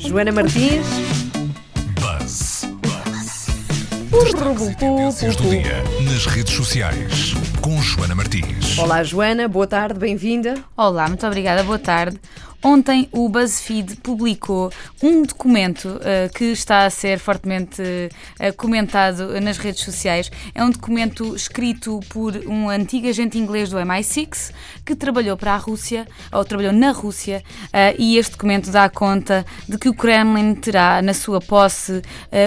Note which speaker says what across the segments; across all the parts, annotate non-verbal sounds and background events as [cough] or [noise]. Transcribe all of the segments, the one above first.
Speaker 1: Joana Martins.
Speaker 2: Buzz. Notícias do dia nas redes sociais com Joana Martins.
Speaker 1: Olá, Joana, boa tarde, bem-vinda.
Speaker 3: Olá, muito obrigada, boa tarde. Ontem o BuzzFeed publicou um documento uh, que está a ser fortemente uh, comentado nas redes sociais. É um documento escrito por um antigo agente inglês do MI6 que trabalhou para a Rússia, ou trabalhou na Rússia, uh, e este documento dá conta de que o Kremlin terá na sua posse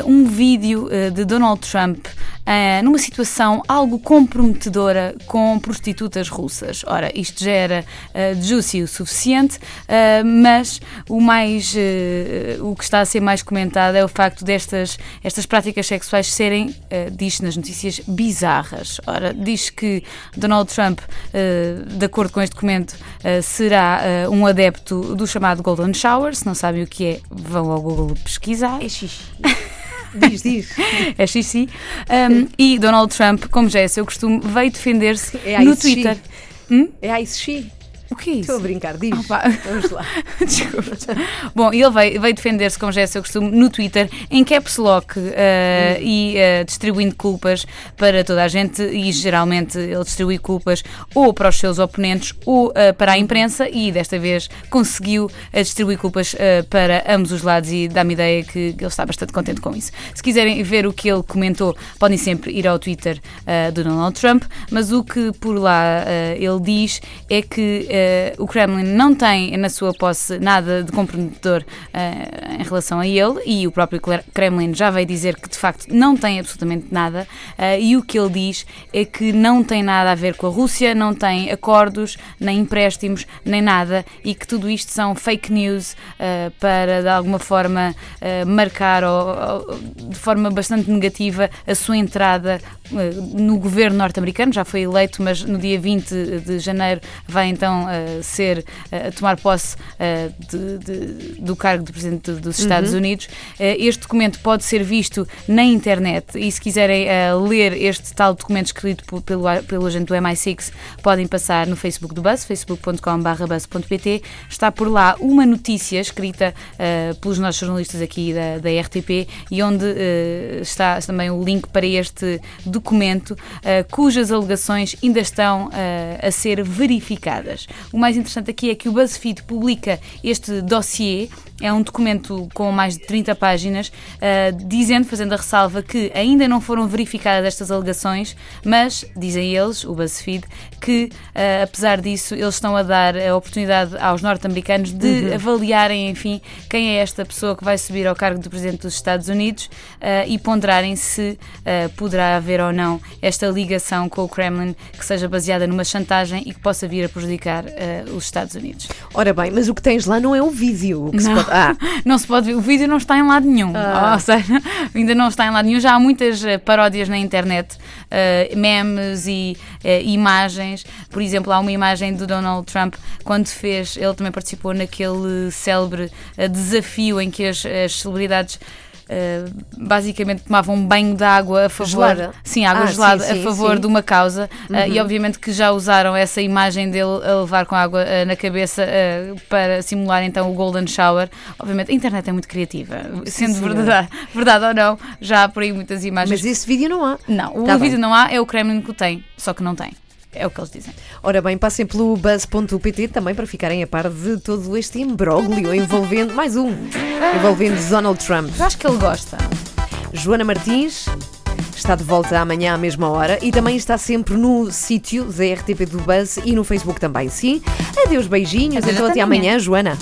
Speaker 3: um vídeo de Donald Trump numa situação algo comprometedora com prostitutas russas. Ora, isto já era uh, juicy o suficiente, uh, mas o mais uh, o que está a ser mais comentado é o facto destas estas práticas sexuais serem, uh, diz nas notícias, bizarras. Ora, diz que Donald Trump, de acordo com este documento, será um adepto do chamado Golden Shower. Se não sabem o que é, vão ao Google pesquisar.
Speaker 1: É xixi. [laughs] Diz, diz. [laughs]
Speaker 3: é xixi. Um, e Donald Trump, como já é seu costume, veio defender-se
Speaker 1: É
Speaker 3: no
Speaker 1: ice
Speaker 3: Twitter. Hum?
Speaker 1: É ice she.
Speaker 3: O que é isso?
Speaker 1: Estou a brincar, diz.
Speaker 3: Opa.
Speaker 1: Vamos lá. [laughs]
Speaker 3: Desculpa. Bom, ele veio, veio defender-se, como já é seu costume, no Twitter, em caps lock uh, e uh, distribuindo culpas para toda a gente e geralmente ele distribui culpas ou para os seus oponentes ou uh, para a imprensa e desta vez conseguiu distribuir culpas para ambos os lados e dá-me ideia que ele está bastante contente com isso. Se quiserem ver o que ele comentou, podem sempre ir ao Twitter do Donald Trump, mas o que por lá ele diz é que o Kremlin não tem na sua posse nada de comprometedor uh, em relação a ele e o próprio Kremlin já veio dizer que de facto não tem absolutamente nada uh, e o que ele diz é que não tem nada a ver com a Rússia, não tem acordos, nem empréstimos, nem nada e que tudo isto são fake news para de alguma forma marcar ou, ou, de forma bastante negativa a sua entrada no governo norte-americano, já foi eleito, mas no dia 20 de janeiro vai então uh, ser, uh, tomar posse de, de, do cargo de Presidente dos Estados
Speaker 1: Uhum.
Speaker 3: Unidos. este documento pode ser visto na internet e se quiserem ler este tal documento escrito pelo, pelo agente do MI6, podem passar no Facebook do Buzz, facebook.com.br buzz.pt. Está por lá uma notícia escrita pelos nossos jornalistas aqui da, da RTP e onde está também o link para este documento, cujas alegações ainda estão a ser verificadas. O mais interessante aqui é que o BuzzFeed publica este dossiê, é um documento com mais de 30 páginas, uh, dizendo, fazendo a ressalva que ainda não foram verificadas estas alegações, mas, dizem eles, o BuzzFeed, que apesar disso eles estão a dar a oportunidade aos norte-americanos de uhum. avaliarem, enfim, quem é esta pessoa que vai subir ao cargo do Presidente dos Estados Unidos e ponderarem se poderá haver ou não esta ligação com o Kremlin que seja baseada numa chantagem e que possa vir a prejudicar uh, os Estados Unidos.
Speaker 1: Ora bem, mas o que tens lá não é o vídeo.
Speaker 3: Não,
Speaker 1: se pode... ah. [laughs]
Speaker 3: não se pode ver. O vídeo não está em lado nenhum.
Speaker 1: Ah.
Speaker 3: Ou seja, [laughs] ainda não está em lado nenhum. Já há muitas uh, paródias na internet, uh, memes e imagens. Por exemplo, há uma imagem do Donald Trump quando fez, ele também participou naquele célebre desafio em que as, as celebridades Uh, basicamente tomavam um banho de água a favor
Speaker 1: gelada.
Speaker 3: sim água
Speaker 1: ah,
Speaker 3: gelada
Speaker 1: sim, sim,
Speaker 3: a favor
Speaker 1: sim.
Speaker 3: de uma causa
Speaker 1: Uhum.
Speaker 3: uh, e obviamente que já usaram essa imagem dele a levar com água uh, na cabeça para simular então o golden shower obviamente a internet é muito criativa sendo verdade, verdade ou não já há por aí muitas imagens
Speaker 1: Mas esse vídeo não há.
Speaker 3: não o
Speaker 1: Tá bem.
Speaker 3: vídeo não há é o Kremlin que o tem só que não tem é o que eles dizem
Speaker 1: Ora bem, passem pelo buzz.pt também para ficarem a par de todo este imbróglio envolvendo, mais um, envolvendo Donald Trump.
Speaker 3: eu acho que ele gosta
Speaker 1: Joana Martins está de volta amanhã à mesma hora e também está sempre no sítio da RTP do Buzz e no Facebook também, sim? Adeus, beijinhos,
Speaker 3: Adeus,
Speaker 1: então
Speaker 3: até
Speaker 1: amanhã Joana.